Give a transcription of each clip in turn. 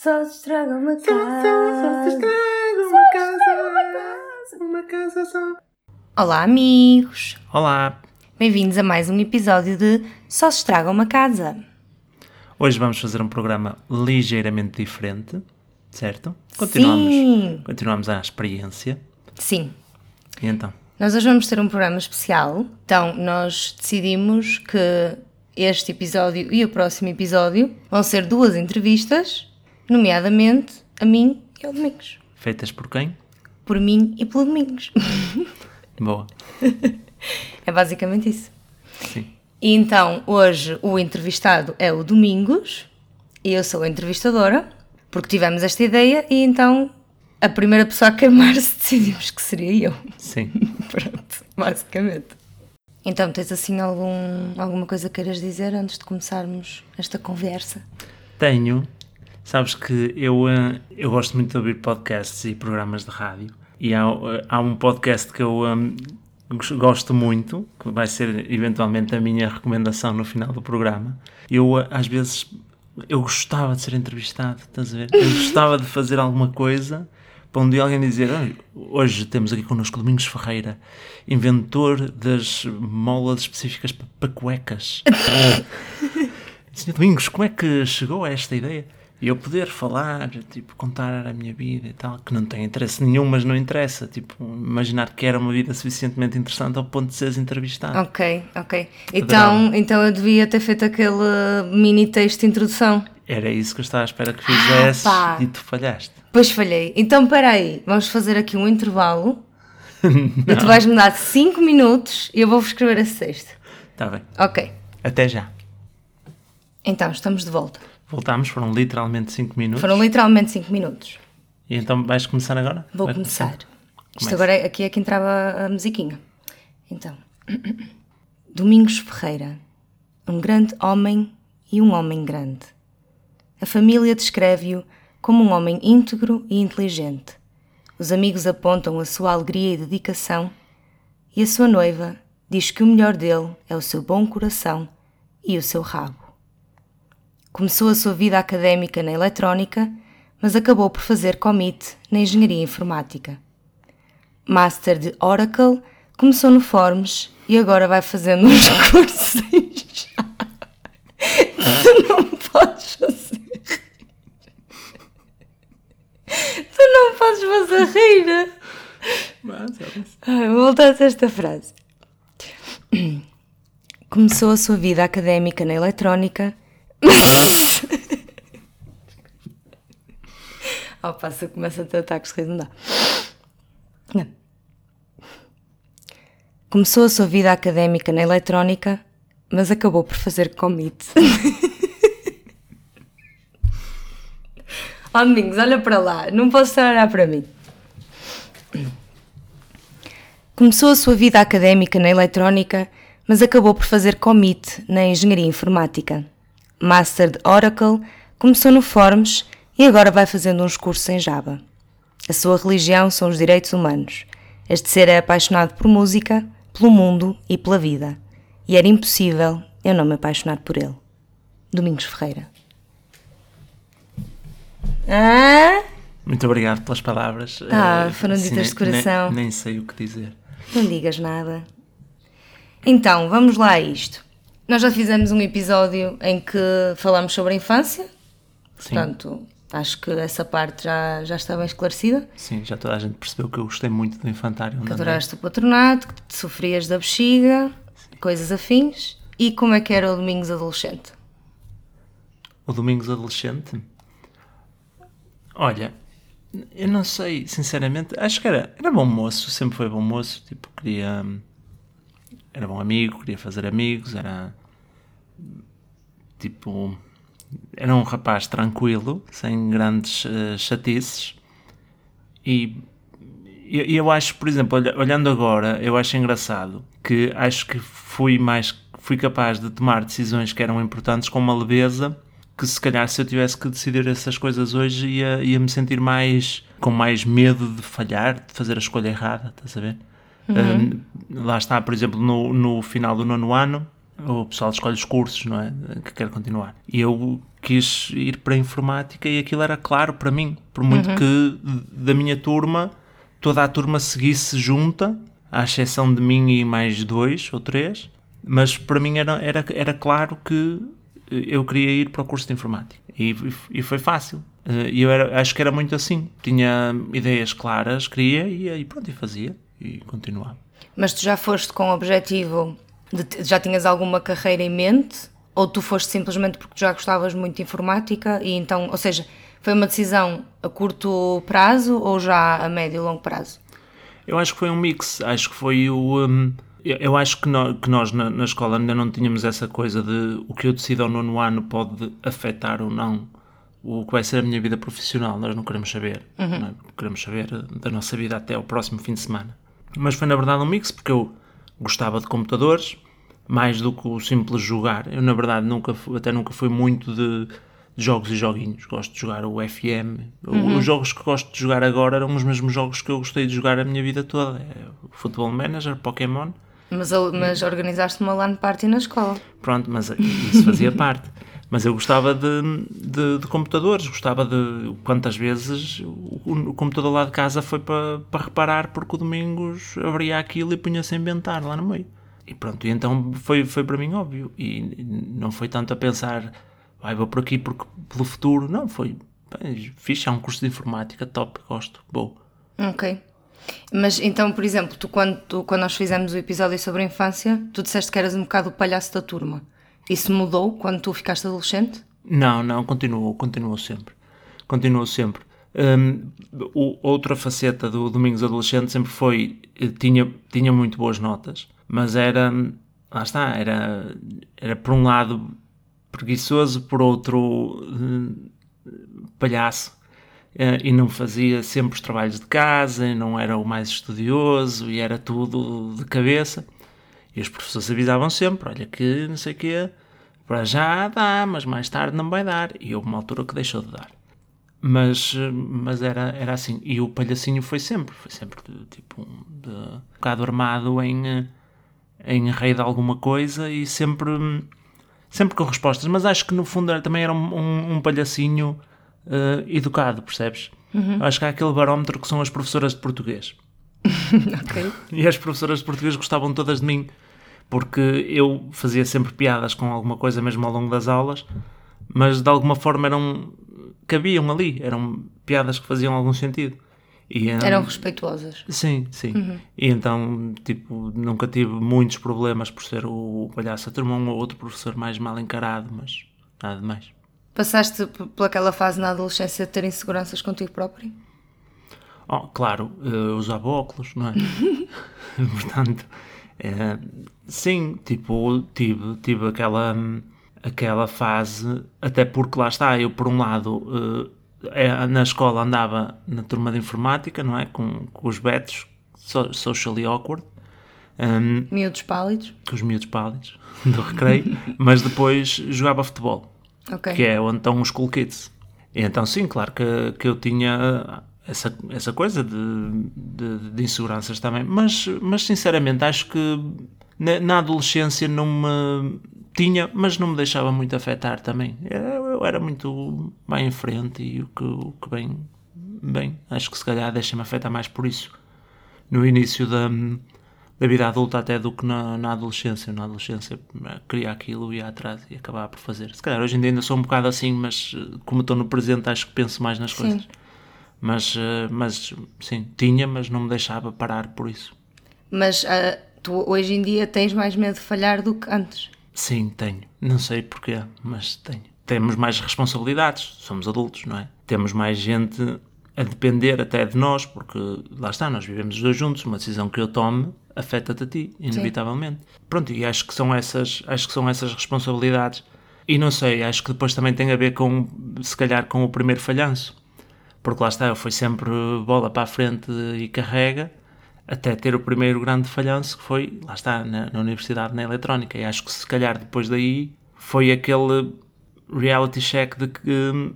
Só se estraga uma Só, só, só se estraga uma casa. Uma casa só. Olá, amigos! Olá. Bem-vindos a mais um episódio de Só se estraga uma casa. Hoje vamos fazer um programa ligeiramente diferente, certo? Continuamos, Sim! continuamos a experiência. Sim. E então? Nós hoje vamos ter um programa especial. Então, nós decidimos que este episódio e o próximo episódio vão ser duas entrevistas, nomeadamente a mim e ao Domingos. Feitas por quem? Por mim e pelo Domingos. Boa. é basicamente isso. Sim. E então, hoje o entrevistado é o Domingos e eu sou a entrevistadora, porque tivemos esta ideia e então a primeira pessoa a queimar-se decidimos que seria eu. Sim. Pronto, basicamente. Então, tens assim algum, alguma coisa que queiras dizer antes de começarmos esta conversa? Tenho. Sabes que eu, eh, eu gosto muito de ouvir podcasts e programas de rádio. E há, eh, há um podcast que eu gos- gosto muito, que vai ser eventualmente a minha recomendação no final do programa. Eu, eh, às vezes, eu gostava de ser entrevistado, estás a ver? Eu gostava de fazer alguma coisa para um dia alguém dizer "Olha, hoje temos aqui connosco Domingos Ferreira, inventor das molas específicas pa- para cuecas. Senhor Domingos, como é que chegou a esta ideia? E eu poder falar, tipo, contar a minha vida e tal, que não tem interesse nenhum, mas não interessa. Tipo, imaginar que era uma vida suficientemente interessante ao ponto de seres entrevistado. Ok, ok. Então, então eu devia ter feito aquele mini texto de introdução. Era isso que eu estava à espera que fizesses pá. e tu falhaste. Pois falhei. Então, peraí, vamos fazer aqui um intervalo. e tu vais-me dar 5 minutos e eu vou escrever esse texto. Está bem. Ok. Até já. Então, estamos de volta. Voltámos, foram literalmente 5 minutos. Foram literalmente 5 minutos. E então vais começar agora? Vou Vai começar. Isto Começa. agora é, aqui é que entrava a musiquinha. Então, Domingos Ferreira, um grande homem e um homem grande. A família descreve-o como um homem íntegro e inteligente. Os amigos apontam a sua alegria e dedicação, e a sua noiva diz que o melhor dele é o seu bom coração e o seu rabo. Começou a sua vida académica na eletrónica, mas acabou por fazer commit na engenharia informática. Master de Oracle, começou no Forms e agora vai fazendo uns cursos em Java. Tu não podes fazer. Tu não podes fazer rir. Mas, voltar a esta frase. Começou a sua vida académica na eletrónica. Opa, se eu começo a ter ataques de riso, não dá. Começou a sua vida académica na eletrónica, mas acabou por fazer commit. oh, Domingos, olha para lá, não posso estar a olhar para mim. Começou a sua vida académica na eletrónica, mas acabou por fazer commit na engenharia informática. Master de Oracle, começou no Forms e agora vai fazendo uns cursos em Java. A sua religião são os direitos humanos. Este ser é apaixonado por música, pelo mundo e pela vida. E era impossível eu não me apaixonar por ele. Domingos Ferreira. Ah? Muito obrigado pelas palavras. Ah, Eh, foram assim, ditas de coração. Nem, nem sei o que dizer. Não digas nada. Então, vamos lá a isto. Nós já fizemos um episódio em que falámos sobre a infância, Sim. portanto, acho que essa parte já, já está bem esclarecida. Sim, já toda a gente percebeu que eu gostei muito do infantário. Que andei. adoraste o patronato, que sofrias da bexiga, coisas afins. E como é que era o Domingos adolescente? O Domingos Adolescente? Olha, eu não sei, sinceramente. Acho que era, era bom moço, sempre foi bom moço. Tipo, queria. hum, Era bom amigo, queria fazer amigos, era. Tipo. Era um rapaz tranquilo, sem grandes eh, chatices. E eu, eu acho, por exemplo, olha- olhando agora, eu acho engraçado que acho que fui mais fui capaz de tomar decisões que eram importantes com uma leveza que se calhar se eu tivesse que decidir essas coisas hoje ia, ia me sentir mais com mais medo de falhar, de fazer a escolha errada, estás a ver? Um, lá está, por exemplo, no, no final do nono ano, o pessoal escolhe os cursos, não é? Que quer continuar. E eu quis ir para a informática e aquilo era claro para mim, por muito que da minha turma toda a turma seguisse junta, à exceção de mim e mais dois ou três, mas para mim era, era, era claro que eu queria ir para o curso de informática e, e foi fácil. Eh, E eu era, acho que era muito assim, tinha ideias claras, queria e aí pronto, e fazia e continuava. Mas tu já foste com o objetivo de já tinhas alguma carreira em mente? Ou tu foste simplesmente porque já gostavas muito de informática e então, ou seja, foi uma decisão a curto prazo ou já a médio e longo prazo? Eu acho que foi um mix. Acho que foi o. hum, eu, acho que, nó- que nós na, na escola ainda não tínhamos essa coisa de o que eu decido ao nono ano pode afetar ou não o que vai ser a minha vida profissional. Nós não queremos saber. não é? Queremos saber da nossa vida até ao próximo fim de semana. Mas foi na verdade um mix porque eu gostava de computadores mais do que o simples jogar. Eu na verdade nunca até nunca fui muito de, de jogos e joguinhos. Gosto de jogar o FM. O- Os jogos que gosto de jogar agora eram os mesmos jogos que eu gostei de jogar a minha vida toda. É Football Manager, Pokémon. Mas, mas organizaste uma LAN party na escola. Pronto, mas isso fazia parte. Mas eu gostava de, de, de computadores, gostava de. Quantas vezes o, o computador lá de casa foi para, para reparar porque o Domingos abria aquilo e punha-se a inventar lá no meio. E pronto, e então foi, foi para mim óbvio. E não foi tanto a pensar, vai, vou por aqui porque pelo futuro. Não, foi. bem, é um curso de informática, top, gosto, vou. Ok. Mas então, por exemplo, tu quando, tu- quando nós fizemos o episódio sobre a infância, tu disseste que eras um bocado o palhaço da turma. Isso mudou quando tu ficaste adolescente? Não, não, continuou, continuou sempre. Continuou sempre. O- outra faceta do Domingos Adolescente sempre foi, eh, tinha, tinha muito boas notas, mas era, lá está, era, era por um lado preguiçoso, por outro hum, palhaço, eh, e não fazia sempre os trabalhos de casa, e não era o mais estudioso, e era tudo de cabeça. E os professores avisavam sempre, olha que não sei o quê, para já dá, mas mais tarde não vai dar. E houve uma altura que deixou de dar. Mas, mas era, era assim. E o palhacinho foi sempre, foi sempre tipo um, de, um bocado armado em, em rei de alguma coisa e sempre, sempre com respostas. Mas acho que no fundo era- também era um, um, um palhacinho eh, educado, percebes? Acho que há aquele barómetro que são as professoras de português. Ok. E as professoras de português gostavam todas de mim, porque eu fazia sempre piadas com alguma coisa mesmo ao longo das aulas, mas de alguma forma eram cabiam ali, eram piadas que faziam algum sentido. E, hum, Eram respeituosas. Sim, sim. E então, tipo, nunca tive muitos problemas por ser o palhaço. A turma um ou outro professor mais mal encarado, mas nada mais. Passaste pelaquela fase na adolescência de ter inseguranças contigo próprio? Oh, claro, eu usava óculos, não é? Portanto, eh, sim, tipo, tive, tive aquela, aquela fase, até porque lá está, eu por um lado, eh, eh, na escola andava na turma de informática, não é? Com, com os betos, so, socially awkward, hum, Miúdos pálidos? com os miúdos pálidos do recreio, mas depois jogava futebol Ok. que é onde estão os cool kids. E então, sim, claro que, que eu tinha essa, essa coisa de, de, de inseguranças também, mas, mas sinceramente acho que na, na adolescência não me tinha, mas não me deixava muito afetar também. Eu, eu era muito bem em frente e o que, o que bem, bem, acho que se calhar deixa-me afetar mais por isso. No início da, da vida adulta até do que na, na adolescência. Na adolescência eh, queria aquilo, ia atrás e acabava por fazer. Se calhar hoje em dia ainda sou um bocado assim, mas eh, como estou no presente acho que penso mais nas Sim. coisas. Mas, eh, mas sim, tinha, mas não me deixava parar por isso. Mas ah, tu hoje em dia tens mais medo de falhar do que antes. Sim, tenho. Não sei porquê, mas tenho. Temos mais responsabilidades, somos adultos, não é? Temos mais gente a depender até de nós, porque lá está, nós vivemos os dois juntos, uma decisão que eu tome afeta-te a ti, inevitavelmente. Pronto, e acho que são essas, acho que são essas responsabilidades. E não sei, acho que depois também tem a ver com, se calhar, com o primeiro falhanço. Porque lá está, eu fui sempre bola para a frente e carrega, até ter o primeiro grande falhanço que foi, lá está, na, na universidade, na eletrónica. E acho que se calhar depois daí foi aquele reality check de que hum,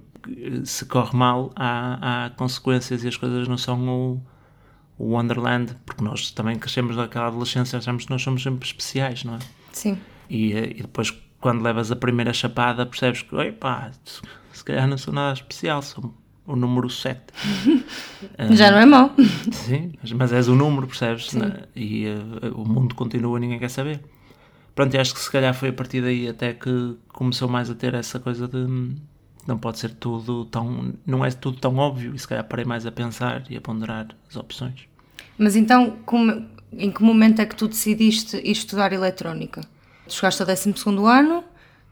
se corre mal há, há consequências e as coisas não são o, o Wonderland, porque nós também crescemos naquela adolescência, achamos que nós somos sempre especiais, não é? Sim. E, eh, e depois quando levas a primeira chapada percebes que, oi pá, se calhar não sou nada especial, sou o número 7. Já não é mau. Sim, mas, mas és o número, percebes? Né? E uh, o mundo continua, ninguém quer saber. Pronto, acho que se calhar foi a partir daí até que começou mais a ter essa coisa de hum, não pode ser tudo tão. não é tudo tão óbvio, e se calhar parei mais a pensar e a ponderar as opções. Mas então, como, em que momento é que tu decidiste ir estudar eletrónica? Tu chegaste ao 12 ano,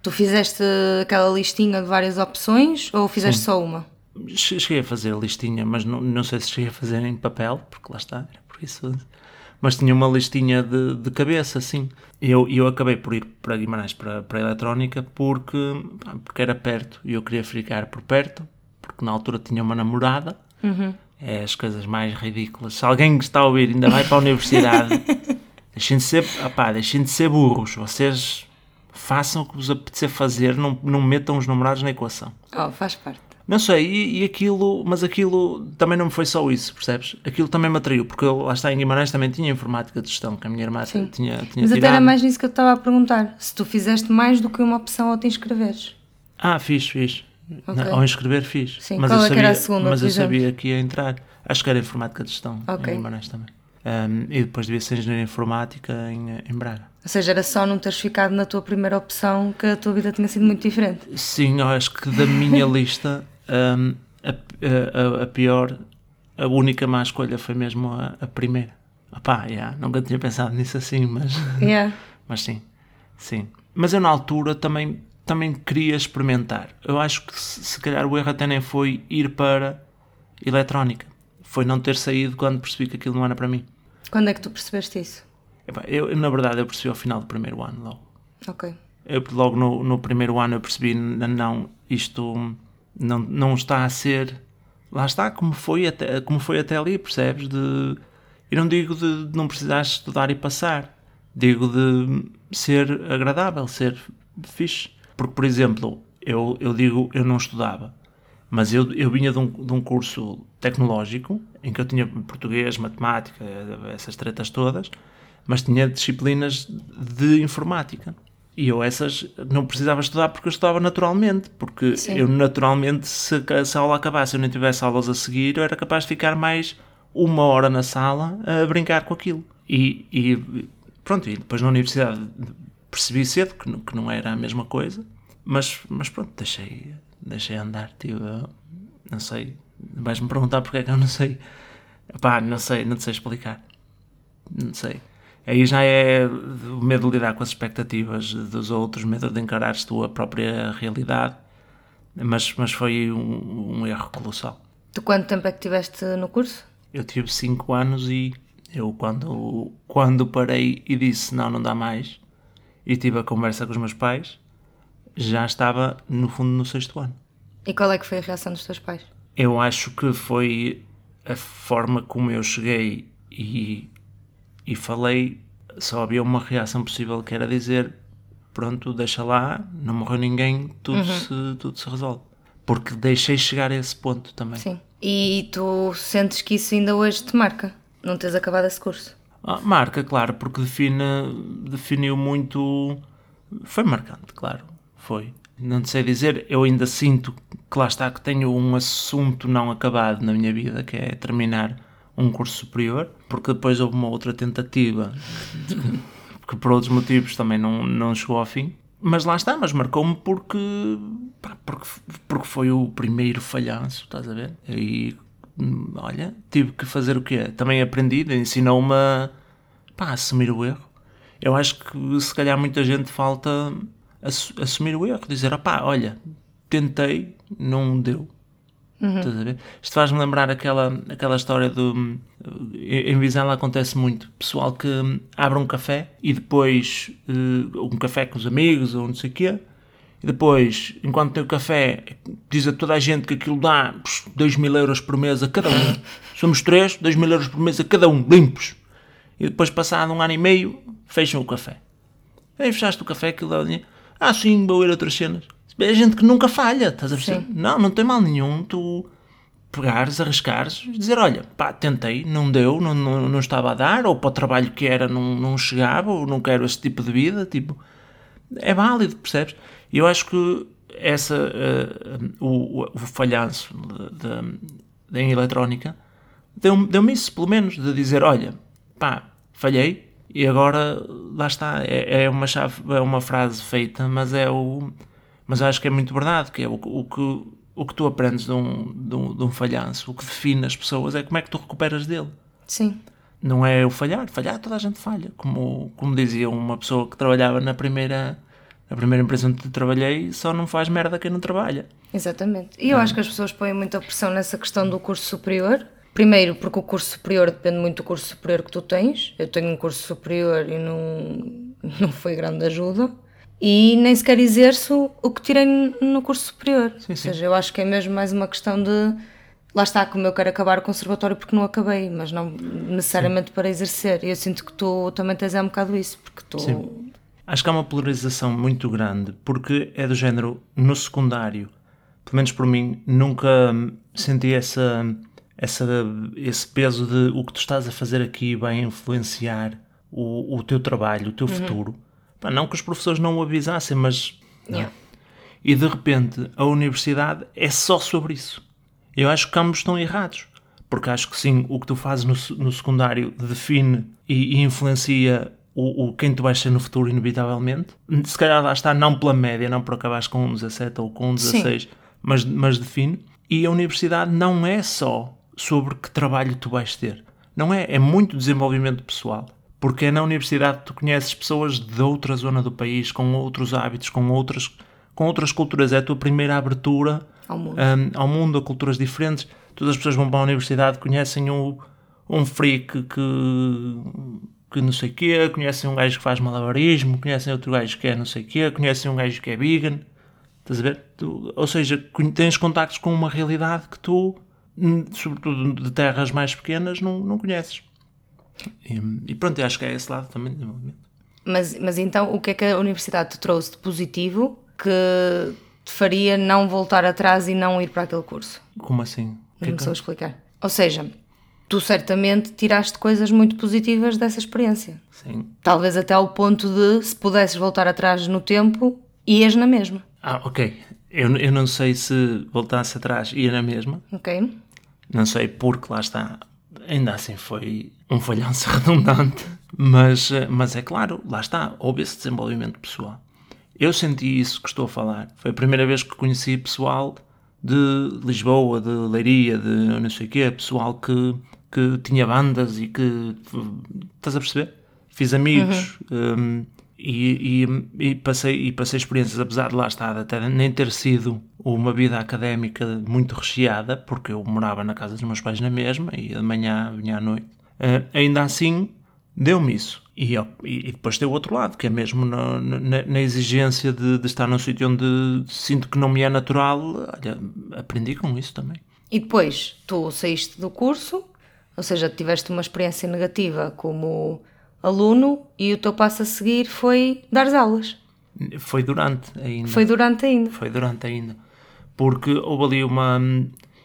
tu fizeste aquela listinha de várias opções ou fizeste Sim. só uma? Cheguei a fazer a listinha, mas não, não sei se cheguei a fazer em papel, porque lá está, era por isso. Mas tinha uma listinha de, de cabeça, sim. E eu, eu acabei por ir para Guimarães, para, para a eletrónica, porque, porque era perto e eu queria ficar por perto, porque na altura tinha uma namorada. É as coisas mais ridículas. Se alguém que está a ouvir ainda vai para a universidade, deixem de ser, opá, deixem de ser burros. Vocês façam o que vos apetecer fazer, não, não metam os namorados na equação. Oh, faz parte. Não sei, e, e aquilo, mas aquilo também não foi só isso, percebes? Aquilo também me atraiu, porque eu, lá está em Guimarães também tinha informática de gestão, que a minha irmã Sim. tinha, tinha Mas até tirado. era mais nisso que eu estava a perguntar. Se tu fizeste mais do que uma opção ao te inscreveres. Ah, fiz, fiz. Ok. Ao inscrever fiz. Sim, mas qual eu é sabia, era a segunda, Mas eu sabia que ia entrar. Acho que era informática de gestão Ok. em Guimarães também. Um, e depois devia ser engenharia informática em, em Braga. Ou seja, era só não teres ficado na tua primeira opção que a tua vida tinha sido muito diferente. Sim, eu acho que da minha lista, um, a, a- a- pior, a única má escolha foi mesmo a, a primeira. Opá, yeah, nunca tinha pensado nisso assim, mas, Yeah. mas sim, sim. Mas eu na altura também, também queria experimentar. Eu acho que se, se calhar o erro até nem foi ir para eletrónica. Foi não ter saído quando percebi que aquilo não era para mim. Quando é que tu percebeste isso? Epá, eu, na verdade, eu percebi ao final do primeiro ano logo. Ok. Eu, logo no, no primeiro ano eu percebi, não, isto não, não está a ser, lá está, como foi até, como foi até ali, percebes? De, eu não digo de, de não precisares estudar e passar, digo de ser agradável, ser fixe. Porque, por exemplo, eu, eu digo, eu não estudava, mas eu, eu vinha de um, de um curso tecnológico, em que eu tinha português, matemática, essas tretas todas, mas tinha disciplinas de informática. E eu essas não precisava estudar porque eu estudava naturalmente, porque Sim. eu naturalmente, se a, aula acabasse eu não tivesse aulas a seguir, eu era capaz de ficar mais uma hora na sala a brincar com aquilo. E, e pronto, e depois na universidade percebi cedo que, não- que não era a mesma coisa, mas, mas pronto, deixei, deixei andar, tipo, não sei, vais-me perguntar porque é que eu não sei, pá, não sei, não te sei explicar, não sei. Aí já é o medo de lidar com as expectativas dos outros, medo de encarares tu a própria realidade, mas, mas foi um, um erro colossal. Tu quanto tempo é que tiveste no curso? Eu tive 5 anos e eu quando, quando parei e disse não, não dá mais, e tive a conversa com os meus pais, já estava no fundo no sexto ano. E qual é que foi a reação dos teus pais? Eu acho que foi a forma como eu cheguei e, e falei, só havia uma reação possível que era dizer pronto, deixa lá, não morreu ninguém, tudo, se, tudo se resolve. Porque deixei chegar a esse ponto também. Sim. E tu sentes que isso ainda hoje te marca? Não teres acabado esse curso? Ah, marca, claro, porque define, definiu muito. Foi marcante, claro, foi. Não sei dizer, eu ainda sinto que lá está que tenho um assunto não acabado na minha vida, que é terminar um curso superior, porque depois houve uma outra tentativa que por outros motivos também não, não chegou ao fim. Mas lá está, mas marcou-me porque, pá, porque, porque foi o primeiro falhanço, estás a ver? E olha, tive que fazer o quê? Também aprendi, ensinou-me a pá, assumir o erro. Eu acho que se calhar muita gente falta assu- assumir o erro, dizer, opá, olha, tentei, não deu. Estás a ver? Isto faz-me lembrar aquela, aquela história do. Em Vizela acontece muito. Pessoal que hum, abre um café e depois. eh, um café com os amigos ou não sei o quê. E depois, enquanto tem o café, diz a toda a gente que aquilo dá 2 mil euros por mês a cada um. Somos três, 2 mil euros por mês a cada um, limpos. E depois, passado um ano e meio, fecham o café. Aí fechaste o café, aquilo dá dinheiro. Ah, sim, vou ir a outras cenas. É gente que nunca falha, estás a perceber? Sim. Não, não tem mal nenhum tu pegares, arriscares e dizer: olha, pá, tentei, não deu, não, não, não estava a dar, ou para o trabalho que era não, não chegava, ou não quero este tipo de vida. Tipo, é válido, percebes? E eu acho que essa, uh, o, o, falhanço da eletrónica deu-me deu isso, pelo menos, de dizer: olha, pá, falhei e agora lá está. É, é, uma, chave, é uma frase feita, mas é o. Mas acho que é muito verdade, que é o, o que o que tu aprendes de um, de, um, de um falhanço, o que define as pessoas é como é que tu recuperas dele. Sim. Não é o falhar, falhar toda a gente falha. Como, como dizia uma pessoa que trabalhava na primeira, na primeira empresa onde trabalhei, só não faz merda quem não trabalha. Exatamente. E eu acho que as pessoas põem muita pressão nessa questão do curso superior. Primeiro, porque o curso superior depende muito do curso superior que tu tens. Eu tenho um curso superior e não, não foi grande ajuda e nem sequer exerço o que tirei no curso superior. Sim. Ou seja, eu acho que é mesmo mais uma questão de. Lá está, como eu quero acabar o conservatório porque não acabei, mas não necessariamente sim. para exercer. E eu sinto que tu também tens é um bocado isso, porque tu. Sim. Acho que há uma polarização muito grande, porque é do género, no secundário, pelo menos por mim, nunca senti essa, essa, esse peso de o que tu estás a fazer aqui vai influenciar o, o teu trabalho, o teu uhum. futuro Pá, não que os professores não o avisassem, mas. Yeah. E de repente a universidade é só sobre isso. Eu acho que ambos estão errados. Porque acho que sim, o que tu fazes no, no secundário define e, e influencia o, o, quem tu vais ser no futuro, inevitavelmente. Se calhar lá está, não pela média, não por acabares com um 17 ou com um 16, mas, mas define. E a universidade não é só sobre que trabalho tu vais ter. Não é, é muito desenvolvimento pessoal porque na universidade tu conheces pessoas de outra zona do país, com outros hábitos, com outras, com outras culturas. É a tua primeira abertura ao mundo, um, ao mundo a culturas diferentes. Todas as pessoas vão para a universidade, conhecem um, um freak que, que não sei o quê, conhecem um gajo que faz malabarismo, conhecem outro gajo que é não sei o quê, conhecem um gajo que é vegan. Estás a ver? Tu, ou seja, tens contactos com uma realidade que tu, sobretudo de terras mais pequenas, não, não conheces. E, e pronto, eu acho que é esse lado também de desenvolvimento. Mas, mas então, o que é que a universidade te trouxe de positivo que te faria não voltar atrás e não ir para aquele curso? Como assim? Não me explicar. Ou seja, tu certamente tiraste coisas muito positivas dessa experiência. Sim. Talvez até ao ponto de, se pudesses voltar atrás no tempo, ias na mesma. Ah, ok. Eu, eu não sei se voltasse atrás, ia na mesma. Ok. Não sei, porque lá está ainda assim foi um falhanço redundante, mas, mas é claro, lá está, houve esse desenvolvimento pessoal. Eu senti isso que estou a falar. Foi a primeira vez que conheci pessoal de Lisboa, de Leiria, de não sei o quê, pessoal que, que tinha bandas e que. Estás a perceber? Fiz amigos. Uhum. Um, e, e, e, passei, e passei experiências, apesar de lá estar até nem ter sido uma vida académica muito recheada, porque eu morava na casa dos meus pais na mesma, e de manhã vinha à noite. Uh, ainda assim, deu-me isso. E, e, depois tem o outro lado, que é mesmo na, na, na exigência de, de, estar num sítio onde sinto que não me é natural, olha, aprendi com isso também. E depois, tu saíste do curso, ou seja, tiveste uma experiência negativa como aluno e o teu passo a seguir foi dar aulas. Foi durante ainda. Foi durante ainda. Foi durante ainda. Porque houve ali uma.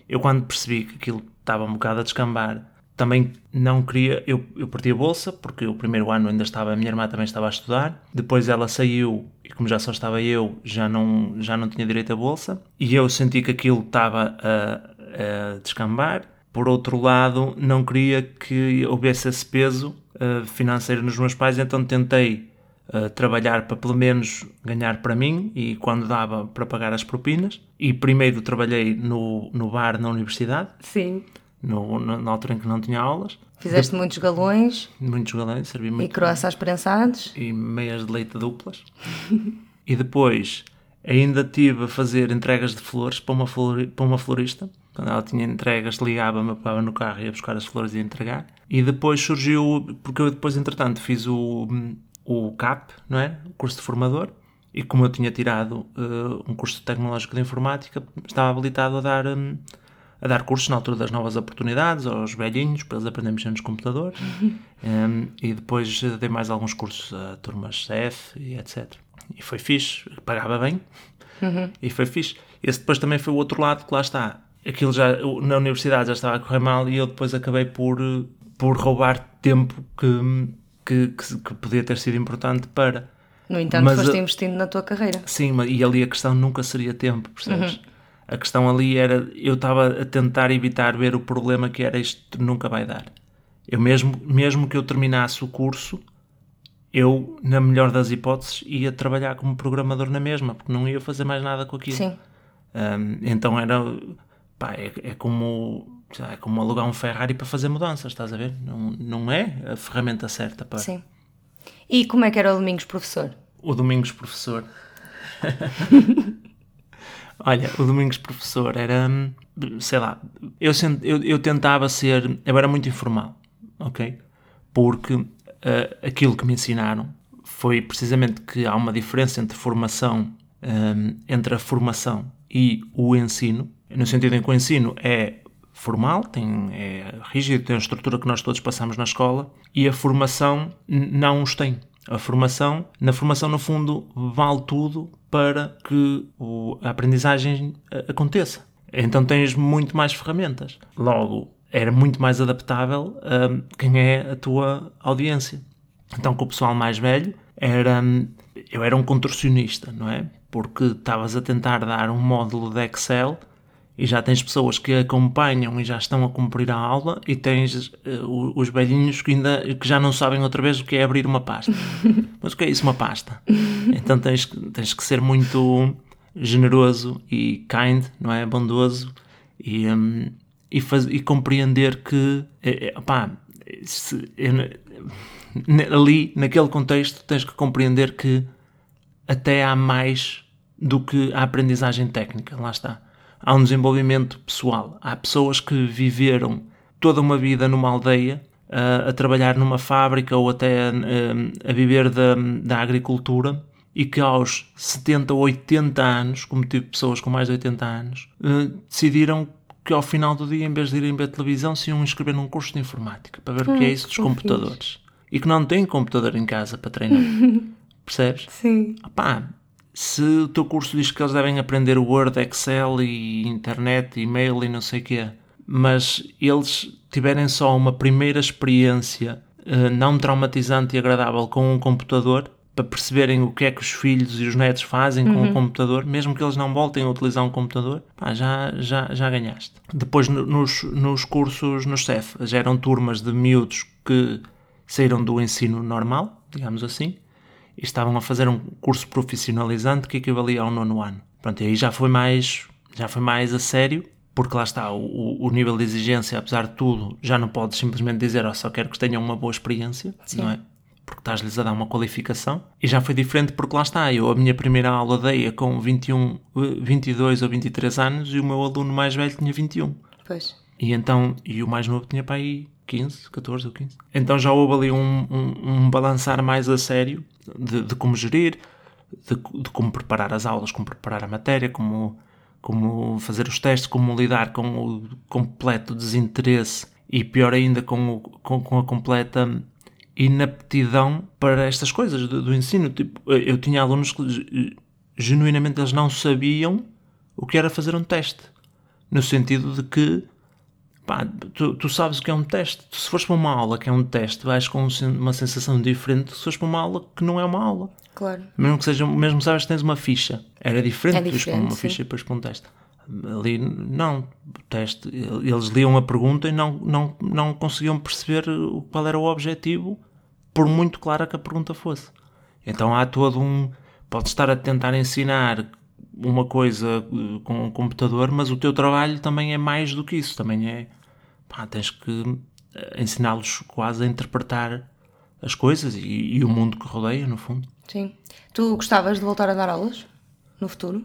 Eu, quando percebi que aquilo estava um bocado a descambar, também não queria. Eu, eu parti a bolsa, porque o primeiro ano ainda estava. A minha irmã também estava a estudar. Depois ela saiu, e como já só estava eu, já não, já não tinha direito à bolsa. E eu senti que aquilo estava a, a descambar. Por outro lado, não queria que houvesse esse peso uh, financeiro nos meus pais, então tentei uh, trabalhar para pelo menos ganhar para mim e quando dava para pagar as propinas. E primeiro trabalhei no, no bar na universidade. Sim. No, na, na altura em que não tinha aulas. Fizeste de... muitos galões. Muitos galões, servi muito. E croissants prensados. E meias de leite duplas. e depois ainda tive a fazer entregas de flores para uma, flor, para uma florista. Quando ela tinha entregas, ligava-me, pegava no carro e ia buscar as flores e entregar. E depois surgiu, porque eu depois, entretanto, fiz o, o CAP, não é? O curso de formador. E como eu tinha tirado uh, um curso tecnológico de informática, estava habilitado a dar, um, a dar cursos na altura das novas oportunidades aos velhinhos, para eles aprenderem mexer nos computadores. um, e depois dei mais alguns cursos a turmas CF e etc. E foi fixe, pagava bem. Uhum. E foi fixe. Esse depois também foi o outro lado que lá está. Aquilo já, na universidade já estava a correr mal e eu depois acabei por, por roubar tempo que, que, que, que podia ter sido importante para No entanto, Mas foste investindo na tua carreira. Sim, mas- e ali a questão nunca seria tempo, percebes? A questão ali era, eu estava a tentar evitar ver o problema que era isto nunca vai dar. Eu mesmo, mesmo que eu terminasse o curso, eu, na melhor das hipóteses, ia trabalhar como programador na mesma, porque não ia fazer mais nada com aquilo. Sim. Um, então era, pá, é, é como, é como alugar um Ferrari para fazer mudanças, estás a ver? Não, não é a ferramenta certa para... Sim. E como é que era o Domingos professor? O Domingos Professor. Olha, o Domingos Professor era, hum, sei lá, eu, eu, eu tentava ser, eu era muito informal, ok? Porque eh, aquilo que me ensinaram foi precisamente que há uma diferença entre formação, hum, entre a formação e o ensino, no sentido em que o ensino é formal, tem, é rígido, tem a estrutura que nós todos passamos na escola, e a formação não os tem. A formação, na formação, no fundo, vale tudo para que a aprendizagem eh, aconteça. Então tens muito mais ferramentas. Logo, era muito mais adaptável a quem é a tua audiência. Então, com o pessoal mais velho, era, eu era um contorcionista, não é? Porque estavas a tentar dar um módulo de Excel e já tens pessoas que acompanham e já estão a cumprir a aula e tens o- os velhinhos que ainda que já não sabem outra vez o que é abrir uma pasta. Mas o que é isso, uma pasta? Então tens, que- tens que ser muito generoso e kind, não é? Bondoso e, hum, e, faz- e compreender que, eh, eh, opá, se- ne- ali, naquele contexto, tens que compreender que até há mais do que a aprendizagem técnica, lá está. Há um desenvolvimento pessoal. Há pessoas que viveram toda uma vida numa aldeia, ah, a trabalhar numa fábrica ou até ah, a viver da, da agricultura e que aos 70 ou 80 anos, como tive pessoas com mais de 80 anos, ah, decidiram que ao final do dia, em vez de irem ver televisão, se iam inscrever num curso de informática para ver o que é isso dos computadores. E que não têm computador em casa para treinar. Percebes? Sim. Opá, se o teu curso diz que eles devem aprender Word, Excel e internet, e-mail e não sei o quê, mas eles tiverem só uma primeira experiência eh, não traumatizante e agradável com um computador, para perceberem o que é que os filhos e os netos fazem com o computador, mesmo que eles não voltem a utilizar um computador, pá, já, já, já ganhaste. Depois, no- nos, nos cursos no CEF, já eram turmas de miúdos que saíram do ensino normal, digamos assim, e estavam a fazer um curso profissionalizante que equivalia ao nono ano. Pronto, e aí já foi mais, já foi mais a sério, porque lá está, o, o nível de exigência, apesar de tudo, já não podes simplesmente dizer, oh, só quero que tenham uma boa experiência, não é? Porque estás-lhes a dar uma qualificação. E já foi diferente porque lá está, eu a minha primeira aula dei com 21, eh, 22 ou 23 anos e o meu aluno mais velho tinha 21. Pois. E então, e o mais novo tinha para aí 15, 14 ou 15. Então já houve ali um, um, um balançar mais a sério de, de como gerir, de, de como preparar as aulas, como preparar a matéria, como, como fazer os testes, como lidar com o completo desinteresse e pior ainda com, o, com, com a completa inaptidão para estas coisas do, do ensino. Tipo, eu tinha alunos que genuinamente eles não sabiam o que era fazer um teste. No sentido de que pá, tu, tu sabes o que é um teste. Tu, se fores para uma aula que é um teste, vais com um uma sensação diferente se fores para uma aula que não é uma aula. Claro. Mesmo que seja, mesmo sabes que tens uma ficha. Era diferente, É ires para uma diferente, sim. ficha e depois para um teste. Ali, não, teste, eles liam a pergunta e não, não, não conseguiam perceber qual era o objetivo, por muito clara que a pergunta fosse. Então há todo um. Podes estar a tentar ensinar uma coisa eh, com um computador, mas o teu trabalho também é mais do que isso. Também é. Pá, tens que eh, ensiná-los quase a interpretar as coisas e, e o mundo que rodeia, no fundo. Sim. Tu gostavas de voltar a dar aulas no futuro?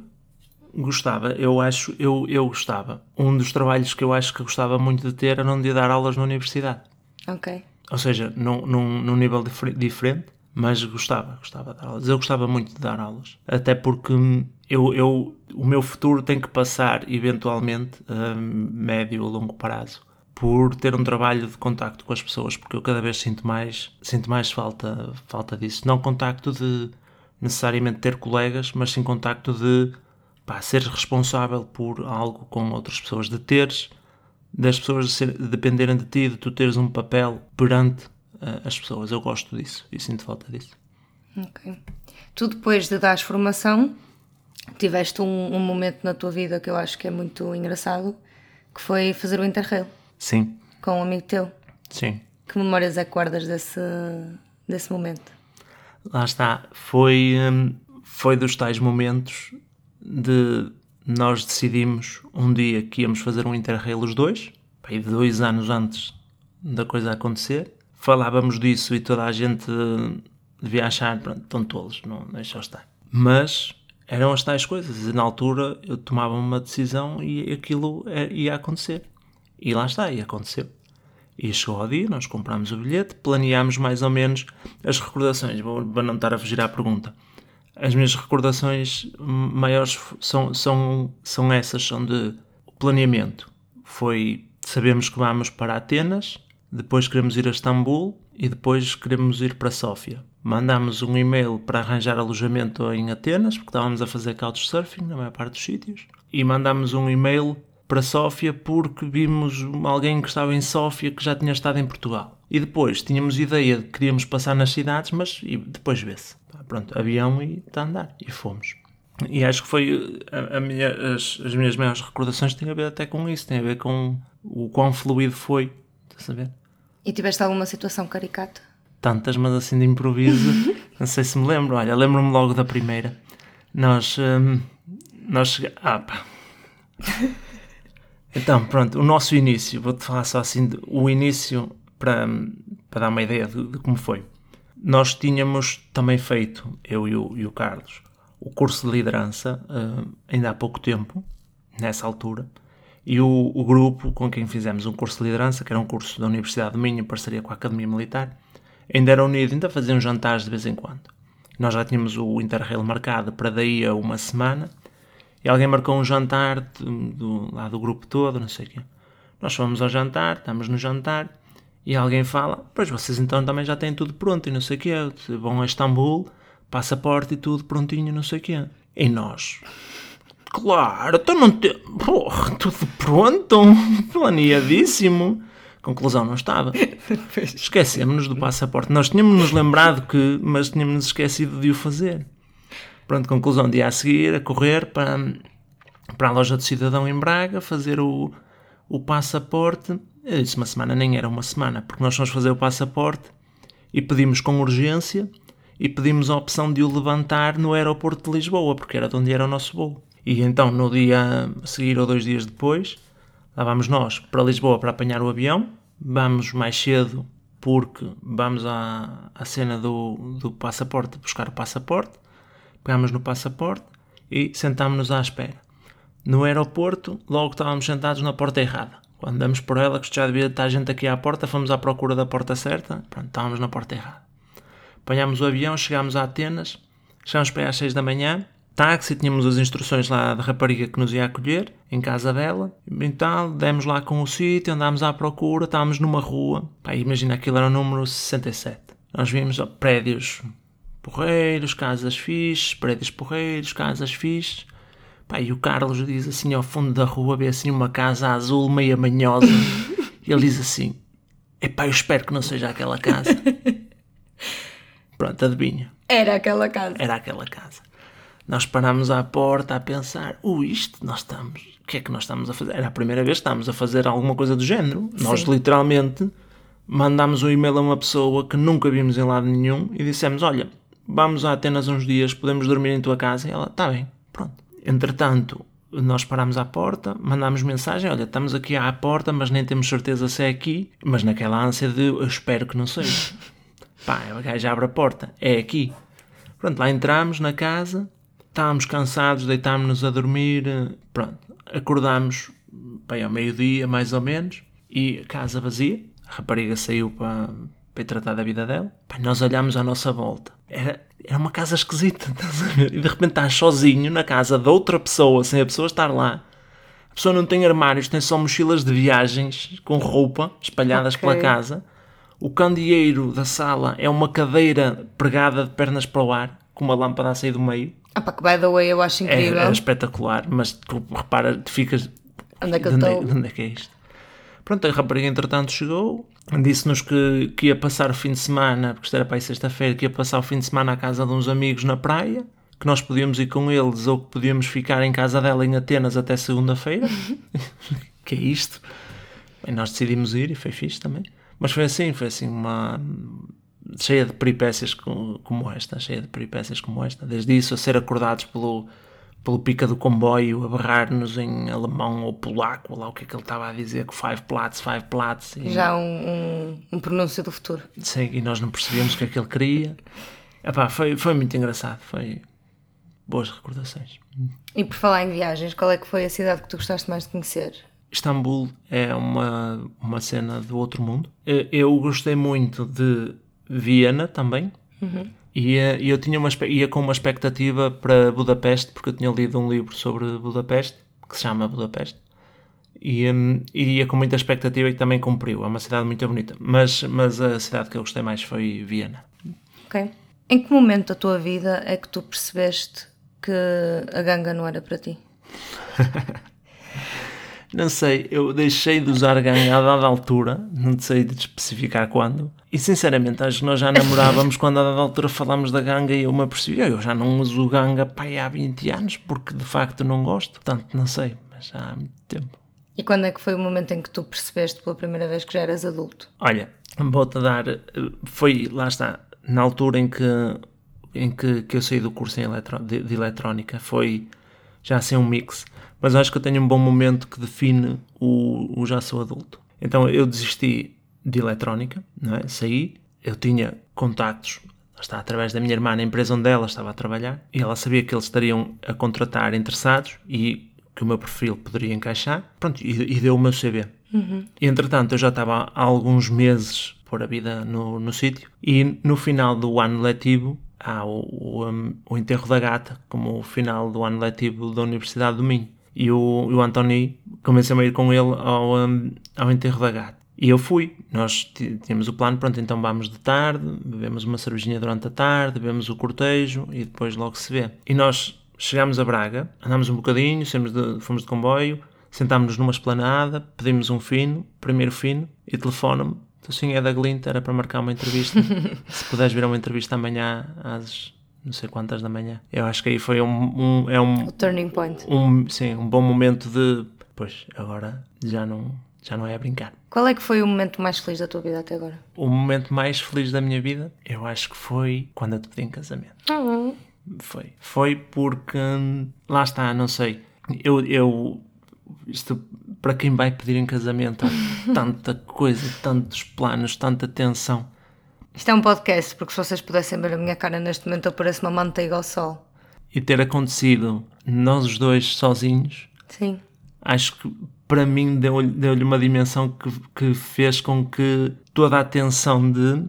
Gostava, eu acho, eu, eu gostava. Um dos trabalhos que eu acho que gostava muito de ter era um de dar aulas na universidade. Ok. Ou seja, num, num, num nível difer- diferente, mas gostava, gostava de dar aulas. Eu gostava muito de dar aulas. Até porque eu, eu, o meu futuro tem que passar, eventualmente, a médio ou longo prazo, por ter um trabalho de contacto com as pessoas, porque eu cada vez sinto mais, sinto mais falta, falta disso. Não contacto de necessariamente ter colegas, mas sim contacto de pá, seres responsável por algo com outras pessoas, de teres das pessoas ser- dependerem de ti, de tu teres um papel perante as pessoas. Eu gosto disso e sinto falta disso. Ok. Tu depois de dares formação, tiveste um, um momento na tua vida que eu acho que é muito engraçado, que foi fazer o Interrail Sim, com um amigo teu. sim. Que memórias é que guardas desse, desse momento? Lá está. Foi, hum, foi dos tais momentos de nós decidimos um dia que íamos fazer um Interrail os dois, aí dois anos antes da coisa acontecer. Falávamos disso e toda a gente devia achar, pronto, estão tolos, não deixa estar. Mas eram as tais coisas. E na altura eu tomava uma decisão e aquilo é- ia acontecer. E lá está, e aconteceu. E chegou ao dia, nós comprámos o bilhete, planeámos mais ou menos as recordações. Vou, vou não estar a fugir à pergunta. As minhas recordações maiores são, são, são essas, são de planeamento. Foi, sabemos que vamos para Atenas, depois queremos ir a Istambul e depois queremos ir para Sófia. Mandámos um e-mail para arranjar alojamento em Atenas, porque estávamos a fazer couchsurfing na maior parte dos sítios. E mandámos um e-mail para Sófia porque vimos alguém que estava em Sófia que já tinha estado em Portugal. E depois tínhamos ideia de que queríamos passar nas cidades, mas depois vê-se. Pronto, avião e está a andar. E fomos. E acho que foi a, a minha- as, as minhas maiores recordações têm a ver até com isso, têm a ver com o quão fluido foi. Estás a ver? E tiveste alguma situação caricata? tantas, mas assim de improviso, não sei se me lembro. Olha, lembro-me logo da primeira. Nós, hum, nós. Ah, pá. Então, pronto, o nosso início, vou-te falar só assim, de- o início para, para dar uma ideia de, de como foi. Nós tínhamos também feito, eu e o, e o Carlos, o curso de liderança hum, ainda há pouco tempo, nessa altura, e o, o grupo com quem fizemos um curso de liderança, que era um curso da Universidade de Minho, em parceria com a Academia Militar, ainda era unido, ainda faziam jantares de vez em quando. Nós já tínhamos o Interrail marcado para daí a uma semana, e alguém marcou um jantar do, do- lá do grupo todo, não sei o quê. Nós fomos ao jantar, estamos no jantar, e alguém fala, pois vocês então também já têm tudo pronto e não sei o quê, vão a Istambul, passaporte e tudo prontinho, não sei o quê. E nós, Claro, então não tem. Porra, tudo pronto, planeadíssimo. Conclusão, não estava. Esquecemos-nos do passaporte. Nós tínhamos-nos lembrado que, mas tínhamos-nos esquecido de o fazer. Pronto, conclusão, dia a seguir, a correr para, para a loja do cidadão em Braga, fazer o, o passaporte. Eu disse uma semana, nem era uma semana, porque nós fomos fazer o passaporte e pedimos com urgência e pedimos a opção de o levantar no aeroporto de Lisboa, porque era de onde era o nosso voo. E então, no dia a seguir ou dois dias depois, lá vamos nós para Lisboa para apanhar o avião. Vamos mais cedo porque vamos à, à cena do, do passaporte, buscar o passaporte. Pegamos no passaporte e sentámos-nos à espera. No aeroporto, logo estávamos sentados na porta errada. Quando damos por ela, que já devia estar gente aqui à porta, fomos à procura da porta certa. Pronto, estávamos na porta errada. Apanhámos o avião, chegámos a Atenas, chegámos para aí às 6 da manhã, táxi, tínhamos as instruções lá da rapariga que nos ia acolher, em casa dela, e tal, demos lá com o sítio, andámos à procura, estávamos numa rua, pá, imagina aquilo era o número 67. Nós vimos ó, prédios porreiros, casas fixes, prédios porreiros, casas fixes, pá, e o Carlos diz assim ao fundo da rua, vê assim uma casa azul meia manhosa, e ele diz assim, epá, eu espero que não seja aquela casa. Pronto, adivinha. Era aquela casa. Era aquela casa. Nós parámos à porta a pensar: ui, isto nós estamos. O que é que nós estamos a fazer? Era a primeira vez que estávamos a fazer alguma coisa do género. Nós Sim. literalmente mandámos um e-mail a uma pessoa que nunca vimos em lado nenhum e dissemos: Olha, vamos a Atenas uns dias, podemos dormir em tua casa? E ela: Está bem, pronto. Entretanto, nós parámos à porta, mandámos mensagem: Olha, estamos aqui à porta, mas nem temos certeza se é aqui. Mas naquela ânsia de eu espero que não seja. Pá, a gaja abre a porta, é aqui. Pronto, lá entramos na casa, estávamos cansados, deitámos-nos a dormir, eh, pronto, acordámos bem ao meio-dia, mais ou menos, e a casa vazia, a rapariga saiu para, para tratar da vida dela, Pá, nós olhámos à nossa volta, era, era uma casa esquisita, estás a ver? E de repente estás sozinho na casa de outra pessoa, sem a pessoa estar lá, a pessoa não tem armários, tem só mochilas de viagens com roupa espalhadas Ok. pela casa. O candeeiro da sala é uma cadeira pregada de pernas para o ar, com uma lâmpada a sair do meio. Ah pá, que by the way eu acho É, incrível. é espetacular, mas tu repara, tu ficas. Onde é que eu de onde, é que é isto? Pronto, a rapariga entretanto chegou, disse-nos que, que ia passar o fim de semana, porque isto era para ir sexta-feira, que ia passar o fim de semana à casa de uns amigos na praia, que nós podíamos ir com eles ou que podíamos ficar em casa dela em Atenas até segunda-feira. que é isto? Bem, nós decidimos ir e foi fixe também. Mas foi assim, foi assim uma cheia de peripécias como esta, cheia de peripécias como esta. Desde isso a ser acordados pelo, pelo pica do comboio, a barrar-nos em alemão ou polaco, ou lá o que é que ele estava a dizer, com five plats, five plats. E... Já um, um, um pronúncio do futuro. Sim, e nós não percebíamos o que é que ele queria. Epá, foi, foi muito engraçado, foi boas recordações. E por falar em viagens, qual é que foi a cidade que tu gostaste mais de conhecer? Istambul é uma, uma cena do outro mundo. Eu gostei muito de Viena também. Uhum. E eu tinha uma, ia com uma expectativa para Budapeste, porque eu tinha lido um livro sobre Budapeste, que se chama Budapeste. E, um, ia com muita expectativa e também cumpriu. É uma cidade muito bonita. Mas, mas a cidade que eu gostei mais foi Viena. Ok. Em que momento da tua vida é que tu percebeste que a ganga não era para ti? Não sei, eu deixei de usar gangue a dada altura, não sei de especificar quando. E sinceramente, acho que nós já namorávamos quando a dada altura falámos da ganga e eu me apercebi, eu já não uso ganga pai, há 20 anos porque de facto não gosto. Portanto, não sei, mas já há muito tempo. E quando é que foi o momento em que tu percebeste pela primeira vez que já eras adulto? Olha, vou-te dar. Foi, lá está, na altura em que, em que, que eu saí do curso eletro, de, de eletrónica, foi já assim um mix mas acho que eu tenho um bom momento que define o, o já sou adulto. Então eu desisti de eletrónica, não é? saí, eu tinha contactos, está através da minha irmã na empresa onde ela estava a trabalhar, e ela sabia que eles estariam a contratar interessados e que o meu perfil poderia encaixar, pronto, e, e deu o meu CV. Uhum. E entretanto eu já estava há alguns meses por a vida no, no sítio, e no final do ano letivo há o, o, um, o enterro da gata, como o final do ano letivo da Universidade do Minho e o, o Anthony comecei a ir com ele ao, um, ao enterro da gata. E eu fui, nós tínhamos o plano, pronto, então vamos de tarde, bebemos uma cervejinha durante a tarde, bebemos o cortejo e depois logo se vê. E nós chegámos a Braga, andámos um bocadinho, fomos de, fomos de comboio, sentámos-nos numa esplanada, pedimos um fino, primeiro fino, e telefona-me, assim é da Glint, era para marcar uma entrevista. se puderes vir a uma entrevista amanhã às não sei quantas da manhã. Eu acho que aí foi um, um é um o turning point. Um, sim, um bom momento de, pois, agora já não já não é a brincar. Qual é que foi o momento mais feliz da tua vida até agora? O momento mais feliz da minha vida, eu acho que foi quando eu te pedi em casamento. Ah, foi. Foi porque lá está, não sei. Eu, eu isto para quem vai pedir em casamento há tanta coisa, tantos planos, tanta tensão isto é um podcast, porque se vocês pudessem ver a minha cara neste momento, eu pareço uma manteiga ao sol. E ter acontecido nós os dois sozinhos, Sim. Acho que para mim deu-lhe deu uma dimensão que, que fez com que toda a atenção de,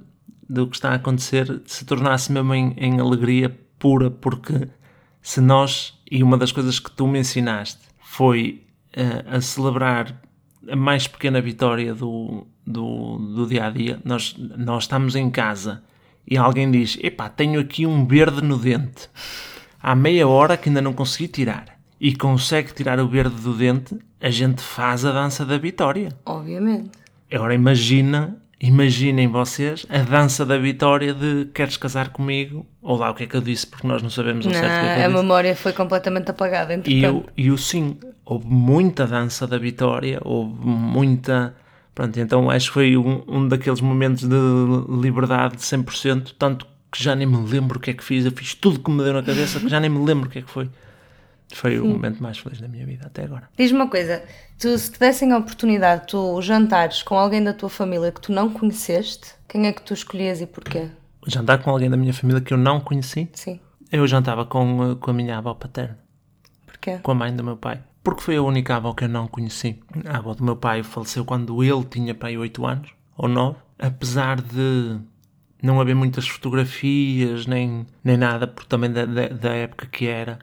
do que está a acontecer se tornasse mesmo em, em alegria pura, porque se nós, e uma das coisas que tu me ensinaste foi uh, a celebrar a mais pequena vitória do, do, do dia a dia. Nós, nós estamos em casa e alguém diz: Epá, tenho aqui um verde no dente. Há meia hora que ainda não consegui tirar. E consegue tirar o verde do dente, a gente faz a dança da vitória. Obviamente. Agora imagina, imaginem vocês a dança da vitória de queres casar comigo? Ou lá o que é que eu disse, porque nós não sabemos o não, certo o que é que a memória foi completamente apagada. E o, e o sim, houve muita dança da vitória, houve muita Pronto, então acho que foi um, um daqueles momentos de liberdade de 100%, tanto que já nem me lembro o que é que fiz, eu fiz tudo que me deu na cabeça, que já nem me lembro o que é que foi. Foi Sim. o momento mais feliz da minha vida até agora. Diz-me uma coisa, tu, se te dessem a oportunidade, tu jantares com alguém da tua família que tu não conheceste, quem é que tu escolhias e porquê? Jantar com alguém da minha família que eu não conheci? Sim. Eu jantava com, com a minha avó paterna. Porquê? Com a mãe do meu pai porque foi a única avó que eu não conheci. A avó do meu pai faleceu quando ele tinha pai 8 anos, ou 9, apesar de não haver muitas fotografias, nem, nem nada, porque também da, da, da época que era.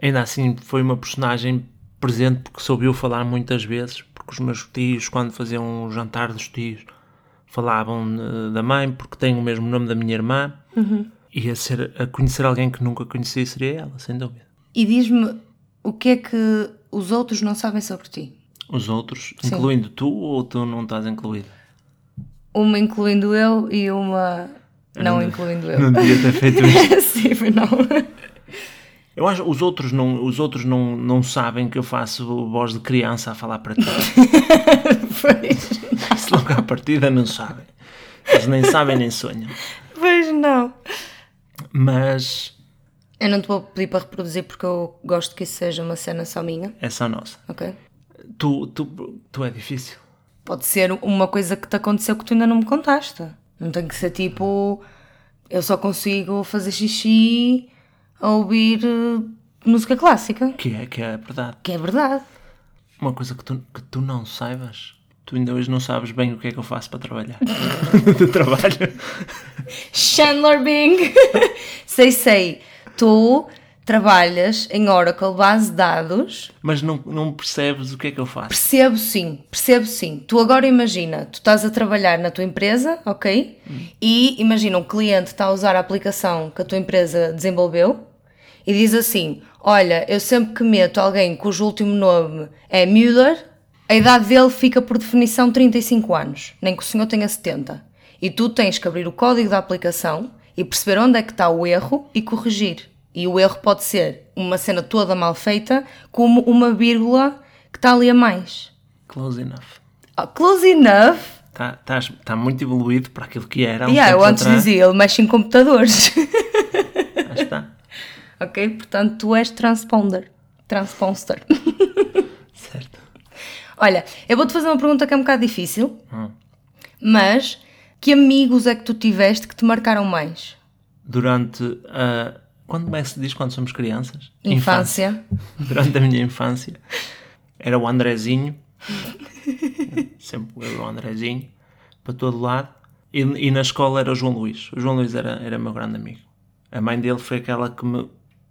Ainda assim foi uma personagem presente porque soube falar muitas vezes, porque os meus tios, quando faziam um jantar dos tios, falavam uh, da mãe, porque tem o mesmo nome da minha irmã, uhum. e a, ser, a conhecer alguém que nunca conheci seria ela, sem dúvida. E diz-me, o que é que os outros não sabem sobre ti? Os outros, Sim. incluindo tu ou tu não estás incluído? Uma incluindo eu e uma não, incluindo eu. Não devia ter feito isto. Sim, mas não. Eu acho que os outros, não, os outros não, não sabem que eu faço voz de criança a falar para ti. Pois, Se logo à partida não sabem. Eles nem sabem nem sonham. pois não. Mas Eu não te vou pedir para reproduzir porque eu gosto que isso seja uma cena só minha, é só nossa. ok? Tu, tu, tu é difícil. Pode ser uma coisa que te aconteceu que tu ainda não me contaste. Não tem que ser tipo. Eu só consigo fazer xixi a ouvir eh, música clássica. Que é, que é verdade. Que é verdade. Uma coisa que tu, que tu não saibas. Tu ainda hoje não sabes bem o que é que eu faço para trabalhar. de trabalho. Chandler Bing! sei, sei. Tu trabalhas em Oracle base de dados. Mas não, não percebes o que é que eu faço. Percebo sim, percebo sim. Tu agora imagina, tu estás a trabalhar na tua empresa, ok? E imagina um cliente está a usar a aplicação que a tua empresa desenvolveu e diz assim: Olha, eu sempre que meto alguém cujo último nome é Müller, a idade dele fica por definição 35 anos, nem que o senhor tenha 70. E tu tens que abrir o código da aplicação e perceber onde é que está o erro e corrigir. E o erro pode ser uma cena toda mal feita, como uma vírgula que está ali a mais. Close enough. Ah, Close enough. Está tá, tá muito evoluído para aquilo que era. uns Yeah, eu antes atrás. dizia, ele mexe em computadores. Está. ok? Portanto, tu és transponder. Transponster. Certo. Olha, eu vou-te fazer uma pergunta que é um bocado difícil, Hum. mas que amigos é que tu tiveste que te marcaram mais? Durante a. Quando como é que se diz quando somos crianças? Infância. Durante a minha infância. Era o Andrezinho. Sempre eu, o Andrezinho. Para todo lado. E, e na escola era o João Luís. O João Luís era, era meu grande amigo. A mãe dele foi aquela que me,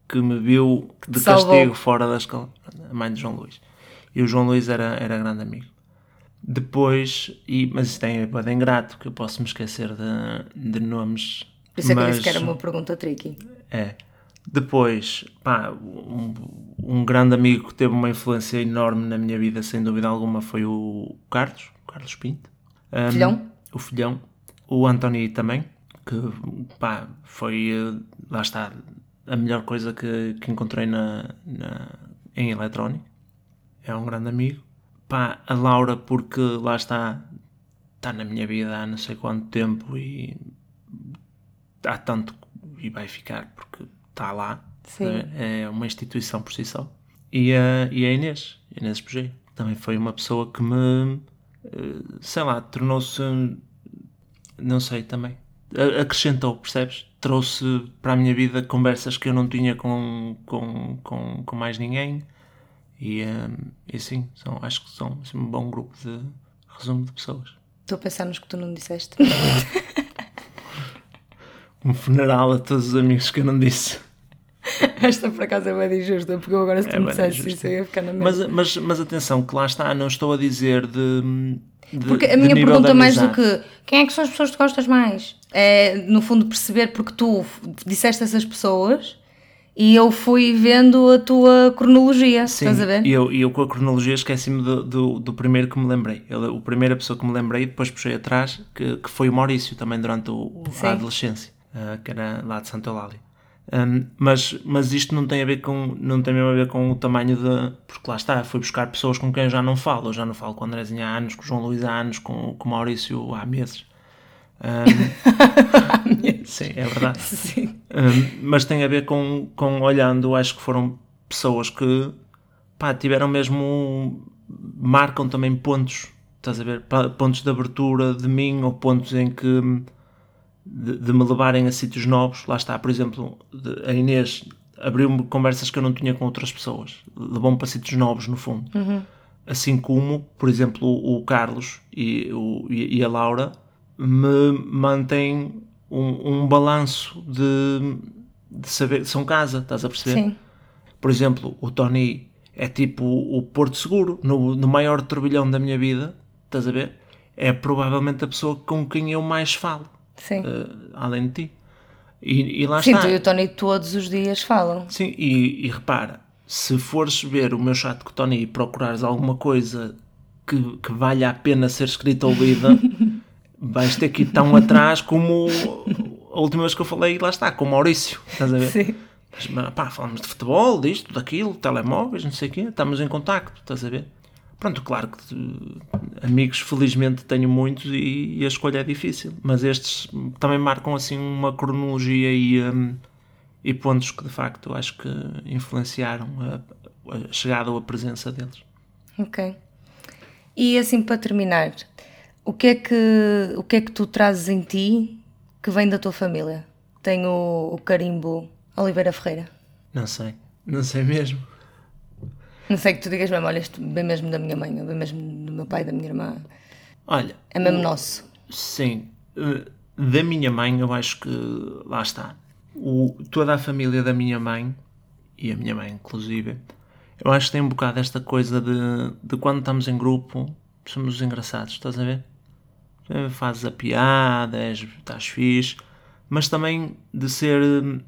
que me viu de Salvou. castigo fora da escola. A mãe de João Luís. E o João Luís era, era grande amigo. Depois, e, mas isto é bem ingrato, que eu posso me esquecer de, de nomes. Por isso é que eu mas- disse que era uma pergunta tricky. é. Depois, pá, um, um grande amigo que teve uma influência enorme na minha vida, sem dúvida alguma, foi o Carlos, o Carlos Pinto. Um, Filhão? O filhão. O António também, que, pá, foi, eh, lá está, a melhor coisa que, que encontrei na, na- em eletrónico. É um grande amigo. Pá, a Laura, porque lá está, está na minha vida há não sei quanto tempo e há tanto e vai ficar porque está lá. Sim. É é uma instituição por si só. E a, e a Inês, Inês Pugê, também foi uma pessoa que me, eh, sei lá, tornou-se, não sei, também, acrescentou, percebes? Trouxe para a minha vida conversas que eu não tinha com, com, com, com mais ninguém. E, eh, e sim, são, acho que são assim, um bom grupo de resumo de pessoas. Estou a pensar nos que tu não disseste. Um funeral a todos os amigos que eu não disse. Esta por acaso é bem injusta, porque eu agora se tu É me dissesse isso eu ia ficar na Mas, mesma. mas, mas atenção, que lá está, não estou a dizer de. De Porque a minha pergunta mais do que quem é que são as pessoas que gostas mais? É no fundo perceber porque tu disseste essas pessoas e eu fui vendo a tua cronologia, Sim, estás a ver? E eu, eu com a cronologia esqueci-me do, do, do primeiro que me lembrei. Ele, o primeira pessoa que me lembrei, depois puxei atrás, que, que foi o Maurício, também durante o, a adolescência, ah, que era lá de Santa Eulália. Ahm, mas, mas isto não tem a ver com não tem mesmo a ver com o tamanho de porque lá está, fui buscar pessoas com quem eu já não falo, eu já não falo com o Andrezinho há anos, com o João Luís há anos, com, com o Maurício há meses. Ahm, sim, é verdade. Sim. Um, mas tem a ver com, com olhando, acho que foram pessoas que pá, tiveram mesmo marcam também pontos, estás a ver? Pontos de abertura de mim ou pontos em que de, de me levarem a sítios novos. Lá está, por exemplo, de- a Inês abriu-me conversas que eu não tinha com outras pessoas, levou-me para sítios novos, no fundo. Assim como, por exemplo, o Carlos e, o, e a Laura me mantêm um, um balanço de, de saber que são casa, estás a perceber? Sim. Por exemplo, o Tony é tipo o Porto Seguro, no, no maior turbilhão da minha vida, estás a ver? É provavelmente a pessoa com quem eu mais falo, Sim. eh, além de ti. E, e lá Sim, está. tu e o Tony todos os dias falam. Sim, e, e repara, se fores ver o meu chat com o Tony e procurares alguma coisa que, que valha a pena ser escrita ou lida, vais ter que ir tão atrás como a última vez que eu falei, lá está, com o Maurício. Estás a ver? Sim. Mas, pá, falamos de futebol, disto, daquilo, telemóveis, não sei o quê, estamos em contacto, estás a ver? Pronto, claro que amigos felizmente tenho muitos e, e, a escolha é difícil, mas estes também marcam assim uma cronologia e, um, e pontos que de facto acho que influenciaram a, a chegada ou a presença deles. Ok. E assim para terminar, o que é que, o que, é que tu trazes em ti que vem da tua família? Tenho o, o carimbo Oliveira Ferreira. Não sei, não sei mesmo. Não sei que tu digas mesmo, olha, isto vem mesmo da minha mãe, vem mesmo do meu pai, da minha irmã. Olha. É mesmo nosso. Sim. Eh, da minha mãe, eu acho que. Lá está. O, toda a família da minha mãe, e a minha mãe inclusive, eu acho que tem um bocado esta coisa de, de quando estamos em grupo, somos engraçados, estás a ver? Fazes a piada, és, estás fixe, mas também de ser hum,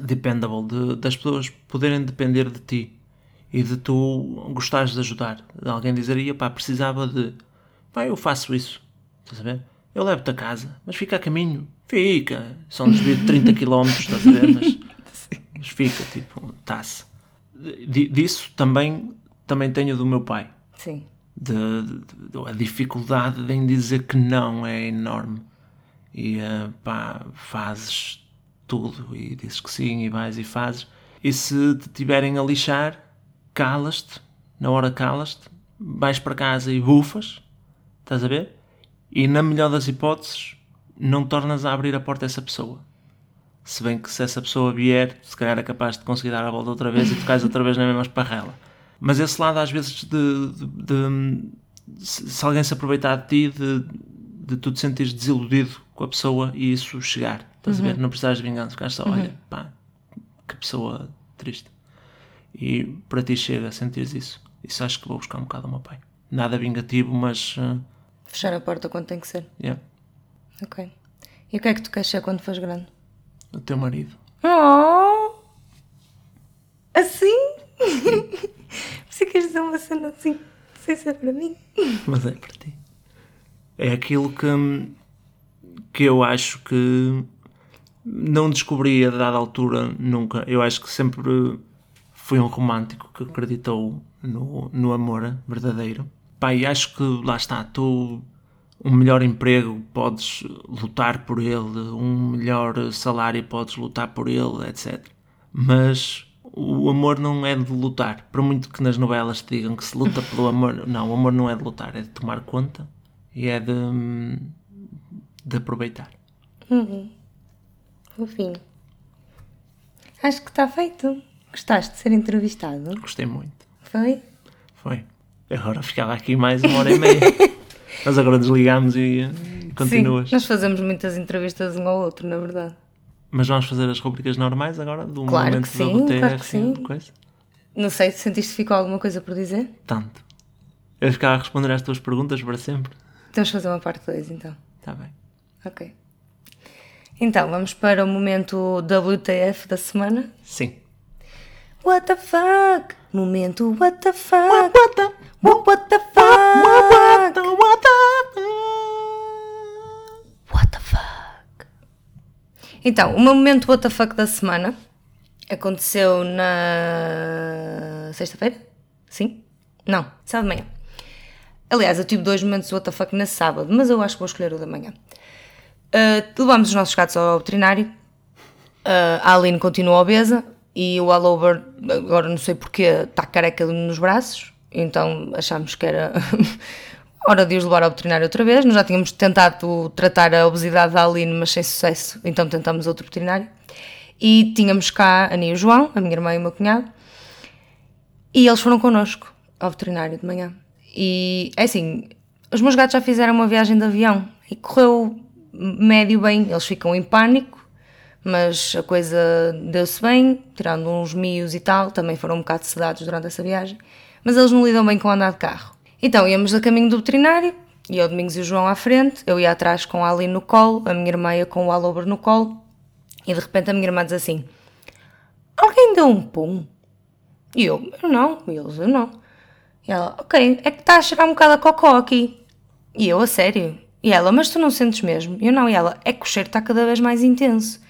dependable, de, das pessoas poderem depender de ti e de tu gostares de ajudar. De alguém dizer, pá, precisava de. Pá, eu faço isso. Estás a ver? Eu levo-te a casa, mas fica a caminho. Fica. São desvio de 30 km, estás a ver? Mas, mas fica, tipo, está-se. Disso também, também tenho do meu pai. Sim. De, de, de, a dificuldade em dizer que não é enorme. E uh, pá, fazes tudo e dizes que sim e vais e fazes. E se te tiverem a lixar, calas-te, na hora calas-te, vais para casa e bufas, estás a ver? E na melhor das hipóteses, não tornas a abrir a porta a essa pessoa. Se bem que se essa pessoa vier, se calhar é capaz de conseguir dar a volta outra vez e tu cais outra vez na mesma esparrela. Mas esse lado, às vezes, de, de, de se alguém se aproveitar de ti, de, de tu te sentires desiludido com a pessoa e isso chegar, estás uhum. a ver? Não precisares de vingança, ficares só, uhum. olha, pá, que pessoa triste. E para ti chega a sentir isso. Isso acho que vou buscar um bocado ao meu pai. Nada vingativo, mas. Uh... Fechar a porta quando tem que ser. Yeah. Ok. E o que é que tu queres ser quando fores grande? O teu marido. Oh! Assim? Você quer dizer uma cena assim? Sem ser para mim? Mas é para ti. É aquilo que, que eu acho que não descobri a dada altura nunca. Eu acho que sempre foi um romântico que acreditou no, no amor verdadeiro. E acho que lá está, tu um melhor emprego podes lutar por ele, um melhor salário podes lutar por ele, etc. Mas o amor não é de lutar. Por muito que nas novelas te digam que se luta pelo amor, não, o amor não é de lutar, é de tomar conta e é de, de aproveitar. Uhum. Fofinho. Acho que está feito. Gostaste de ser entrevistado? Gostei muito. Foi? Foi. Agora ficava aqui mais uma hora e meia. Mas agora desligamos e, continuas. Sim, nós fazemos muitas entrevistas um ao outro, na verdade. Mas vamos fazer as rubricas normais agora? Do claro momento que sim, da claro que sim. Coisa? Não sei, sentiste que ficou alguma coisa por dizer? Tanto. Eu ficava a responder às tuas perguntas para sempre. Temos de fazer uma parte 2 então. Está bem. Ok. Então, vamos para o momento WTF da semana? Sim. What the fuck? Momento what the fuck? What, what the, what, what the fuck? What, the, what the What the fuck? Então, o meu momento what the fuck da semana aconteceu na sexta-feira? Sim? Não, sábado de manhã. Aliás, eu tive dois momentos what the fuck na sábado, mas eu acho que vou escolher o da manhã. Uh, levamos os nossos gatos ao veterinário. Uh, a Aline continua obesa, e o all over, agora não sei porquê, está careca nos braços, então achámos que era hora de os levar ao veterinário outra vez. Nós já tínhamos tentado tratar a obesidade da Aline, mas sem sucesso, então tentamos outro veterinário. E tínhamos cá a Nia e o João, a minha irmã e o meu cunhado, e eles foram connosco ao veterinário de manhã. E é assim, os meus gatos já fizeram uma viagem de avião e correu médio bem, eles ficam em pânico mas a coisa deu-se bem, tirando uns mios e tal, também foram um bocado sedados durante essa viagem, mas eles não lidam bem com andar de carro. Então íamos a caminho do veterinário, e o Domingos e o João à frente, eu ia atrás com a Ali no colo, a minha irmã ia com o Alober no colo, e de repente a minha irmã diz assim: Alguém deu um pum? E eu: Eu não, e eles: Eu não. E ela: Ok, é que está a cheirar um bocado a cocó aqui. E eu: A sério? E ela, mas tu não sentes mesmo? Eu não, e ela, é que o cheiro está cada vez mais intenso.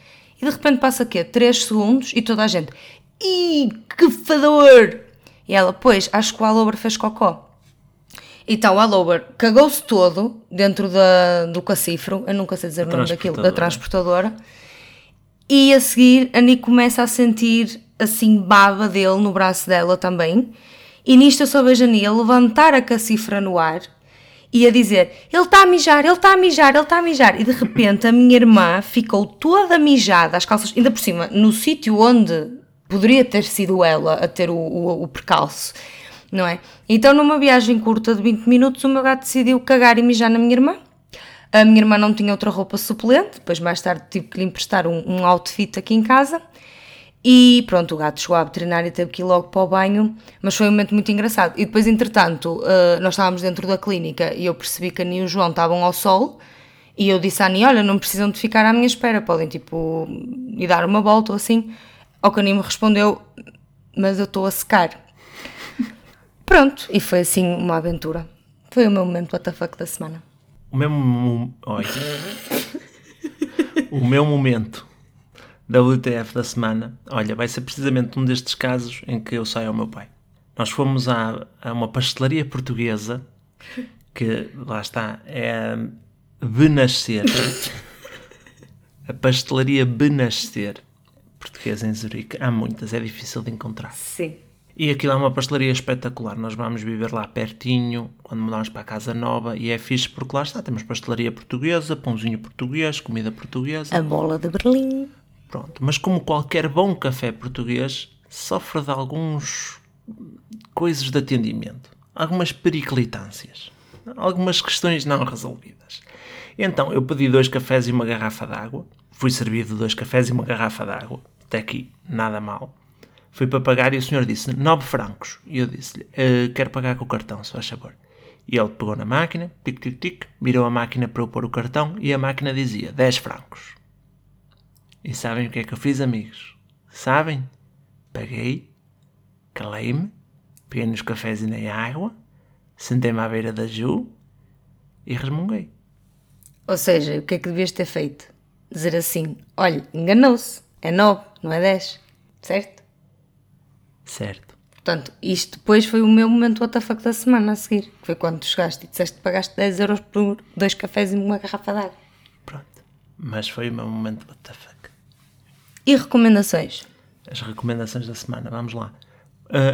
E de repente passa quê? 3 segundos e toda a gente, ih, que fedor! E ela, pois, acho que o Allover fez cocó. Então o Allover cagou-se todo dentro da, do cacifro, eu nunca sei dizer o nome daquilo, da transportadora. E a seguir a Nick começa a sentir assim baba dele no braço dela também. E nisto eu só vejo a Nia levantar a cacifra no ar e a dizer: Ele está a mijar, ele está a mijar, ele está a mijar. E de repente a minha irmã ficou toda mijada, as calças, ainda por cima, no sítio onde poderia ter sido ela a ter o, o, o percalço, não é? Então, numa viagem curta de 20 minutos, o meu gato decidiu cagar e mijar na minha irmã. A minha irmã não tinha outra roupa suplente, depois mais tarde tive que lhe emprestar um, um outfit aqui em casa. E pronto, o gato chegou à veterinária e teve que ir logo para o banho, mas foi um momento muito engraçado. E depois, entretanto, uh, nós estávamos dentro da clínica e eu percebi que a Nia e o João estavam ao sol e eu disse à Nia, olha, não precisam de ficar à minha espera, podem tipo ir dar uma volta ou assim. Ao que a Nia me respondeu, mas eu estou a secar. pronto, e foi assim uma aventura. Foi o meu momento WTF da semana. O meu, oi. o meu momento WTF da semana, olha, vai ser precisamente um destes casos em que eu saio ao meu pai. Nós fomos a, a uma pastelaria portuguesa que, lá está, é Benascer. a pastelaria Benascer, portuguesa em Zurique. Há muitas, é difícil de encontrar. Sim. E aquilo é uma pastelaria espetacular. Nós vamos viver lá pertinho, quando mudamos para a Casa Nova, e é fixe porque lá está, temos pastelaria portuguesa, pãozinho português, comida portuguesa. A bola de Berlim. Pronto, mas como qualquer bom café português, sofre de alguns coisas de atendimento, algumas periclitâncias, algumas questões não resolvidas. Então eu pedi dois cafés e uma garrafa d'água, fui servido dois cafés e uma garrafa d'água, até aqui nada mal. Fui para pagar e o senhor disse 9 francos. E eu disse-lhe, uh, quero pagar com o cartão, se faz favor. E ele pegou na máquina, tic tic tic, mirou a máquina para eu pôr o cartão e a máquina dizia 10 francos. E sabem o que é que eu fiz, amigos? Sabem? Paguei, calei-me, peguei nos cafés e na água, sentei-me à beira da Ju e resmunguei. Ou seja, o que é que devias ter feito? Dizer assim: olha, enganou-se, é 9, não é 10, certo? Certo. Portanto, isto depois foi o meu momento WTF da semana a seguir, que foi quando tu chegaste e disseste que pagaste 10 euros por dois cafés e uma garrafa d'água. Pronto. Mas foi o meu momento WTF. E recomendações? As recomendações da semana, vamos lá.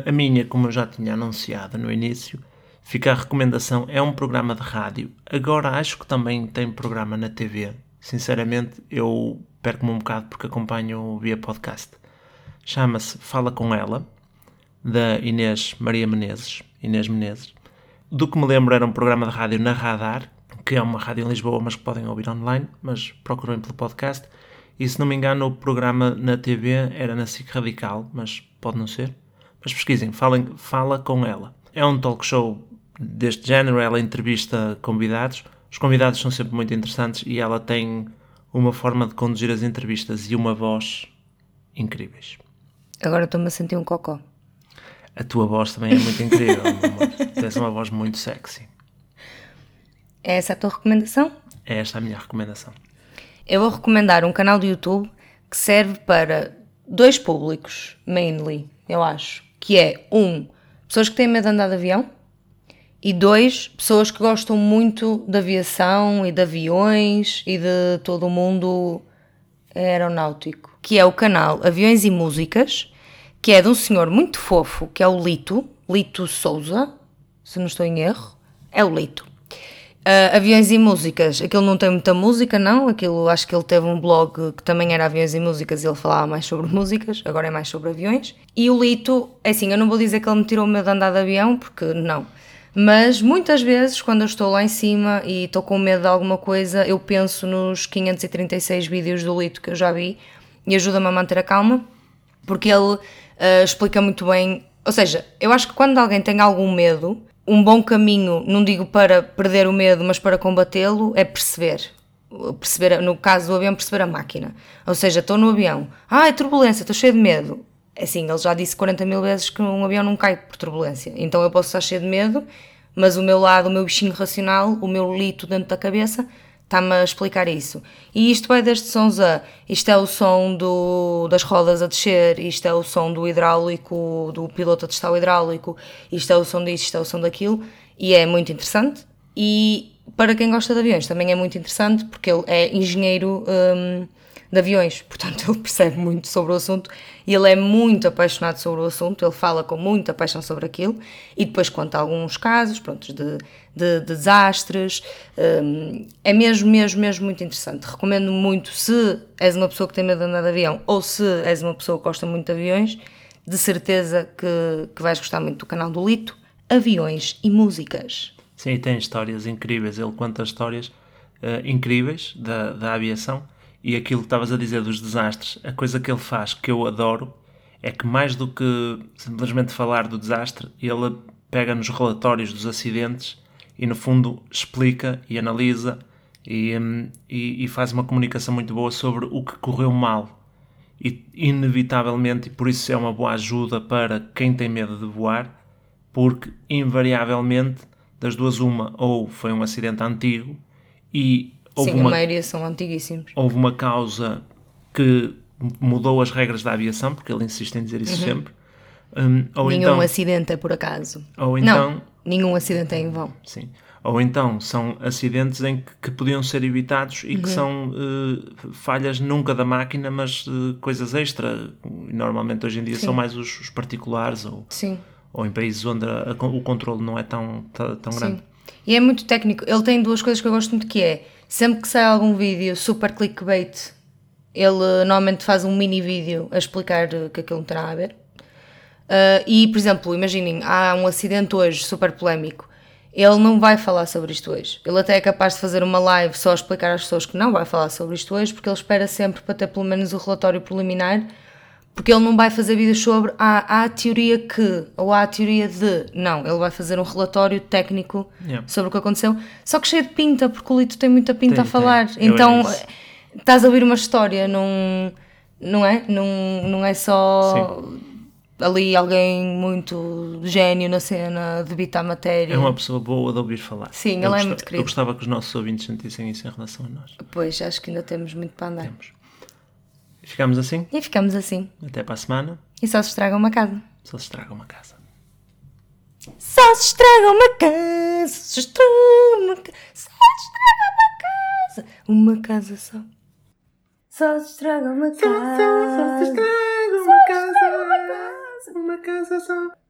A minha, como eu já tinha anunciado no início, fica a recomendação, é um programa de rádio. Agora acho que também tem programa na TV. Sinceramente, eu perco-me um bocado porque acompanho via podcast. Chama-se Fala Com Ela, da Inês Maria Menezes. Inês Menezes. Do que me lembro era um programa de rádio na Radar, que é uma rádio em Lisboa, mas que podem ouvir online, mas procurem pelo podcast. E se não me engano, o programa na TV era na SIC Radical, mas pode não ser. Mas pesquisem, falem, fala com ela. É um talk show deste género, ela entrevista convidados. Os convidados são sempre muito interessantes e ela tem uma forma de conduzir as entrevistas e uma voz incríveis. Agora estou-me a sentir um cocó. A tua voz também é muito incrível, Tens uma voz muito sexy. É essa a tua recomendação? É esta a minha recomendação eu vou recomendar um canal do YouTube que serve para dois públicos, mainly, eu acho. Que é, um, pessoas que têm medo de andar de avião. E dois, pessoas que gostam muito de aviação e de aviões e de todo o mundo aeronáutico. Que é o canal Aviões e Músicas, que é de um senhor muito fofo, que é o Lito, Lito Souza, se não estou em erro. É o Lito. Uh, aviões e músicas, aquilo não tem muita música, não. Aquilo acho que ele teve um blog que também era aviões e músicas e ele falava mais sobre músicas, agora é mais sobre aviões. E o Lito, é assim, eu não vou dizer que ele me tirou o medo de andar de avião, porque não. Mas muitas vezes, quando eu estou lá em cima e estou com medo de alguma coisa, eu penso nos 536 vídeos do Lito que eu já vi e ajuda-me a manter a calma, porque ele uh, explica muito bem. Ou seja, eu acho que quando alguém tem algum medo, um bom caminho, não digo para perder o medo, mas para combatê-lo, é perceber. perceber. No caso do avião, perceber a máquina. Ou seja, estou no avião, ah, é turbulência, estou cheio de medo. É assim, ele já disse 40 mil vezes que um avião não cai por turbulência. Então eu posso estar cheio de medo, mas o meu lado, o meu bichinho racional, o meu lito dentro da cabeça, está-me a explicar isso. E isto vai desde sons a isto é o som do, das rodas a descer, isto é o som do hidráulico, do piloto a testar o hidráulico, isto é o som disto, isto é o som daquilo, e é muito interessante. E para quem gosta de aviões também é muito interessante porque ele é engenheiro hum, de aviões, portanto ele percebe muito sobre o assunto e ele é muito apaixonado sobre o assunto, ele fala com muita paixão sobre aquilo e depois conta alguns casos pronto, de, de, de desastres. Hum, é mesmo, mesmo, mesmo muito interessante. Recomendo muito se és uma pessoa que tem medo de andar de avião ou se és uma pessoa que gosta muito de aviões, de certeza que, que vais gostar muito do canal do Lito, Aviões e Músicas. Sim, tem histórias incríveis. Ele conta histórias uh, incríveis da, da aviação e aquilo que estavas a dizer dos desastres, a coisa que ele faz que eu adoro é que mais do que simplesmente falar do desastre, ele pega nos relatórios dos acidentes e no fundo explica e analisa e, hum, e, e faz uma comunicação muito boa sobre o que correu mal. E inevitavelmente, e por isso é uma boa ajuda para quem tem medo de voar, porque invariavelmente das duas uma, ou foi um acidente antigo e houve Sim, uma, a maioria são antiguíssimos. Houve uma causa que mudou as regras da aviação, porque ele insiste em dizer isso uhum. sempre. Um, ou nenhum então, acidente é por acaso. Ou então, Não, nenhum acidente é em vão. Sim. Ou então são acidentes em que, que podiam ser evitados e uhum. que são uh, falhas nunca da máquina, mas uh, coisas extra. Normalmente hoje em dia Sim. são mais os, os particulares ou, Sim. ou em países onde a, a, o controle não é tão, tão grande. Sim. E é muito técnico. Ele tem duas coisas que eu gosto muito que é sempre que sai algum vídeo super clickbait, ele normalmente faz um mini vídeo a explicar que aquilo terá a ver. Uh, e, por exemplo, imaginem, há um acidente hoje super polémico. Ele não vai falar sobre isto hoje. Ele até é capaz de fazer uma live só a explicar às pessoas que não vai falar sobre isto hoje, porque ele espera sempre para ter pelo menos o relatório preliminar porque ele não vai fazer vídeos sobre ah, há a teoria que ou há a teoria de. Não, ele vai fazer um relatório técnico yeah. sobre o que aconteceu, só que cheio de pinta, porque o Lito tem muita pinta tem, a falar. Tem. Então estás a ouvir uma história, não, não é? Não, não é só. Sim. Ali alguém muito gênio na cena, debita a matéria. É uma pessoa boa de ouvir falar. Sim, ele é muito querido. Eu gostava que os nossos ouvintes sentissem isso em relação a nós. Pois, acho que ainda temos muito para andar. Temos. Ficamos assim? E ficamos assim. Até para a semana. E só se estraga uma casa. Só se estraga uma casa. Só se estraga uma casa. Se estraga uma casa. Só se estraga uma casa. Uma casa só. Só se estraga uma casa. Só, só, só se estraga uma casa. Uma casa só.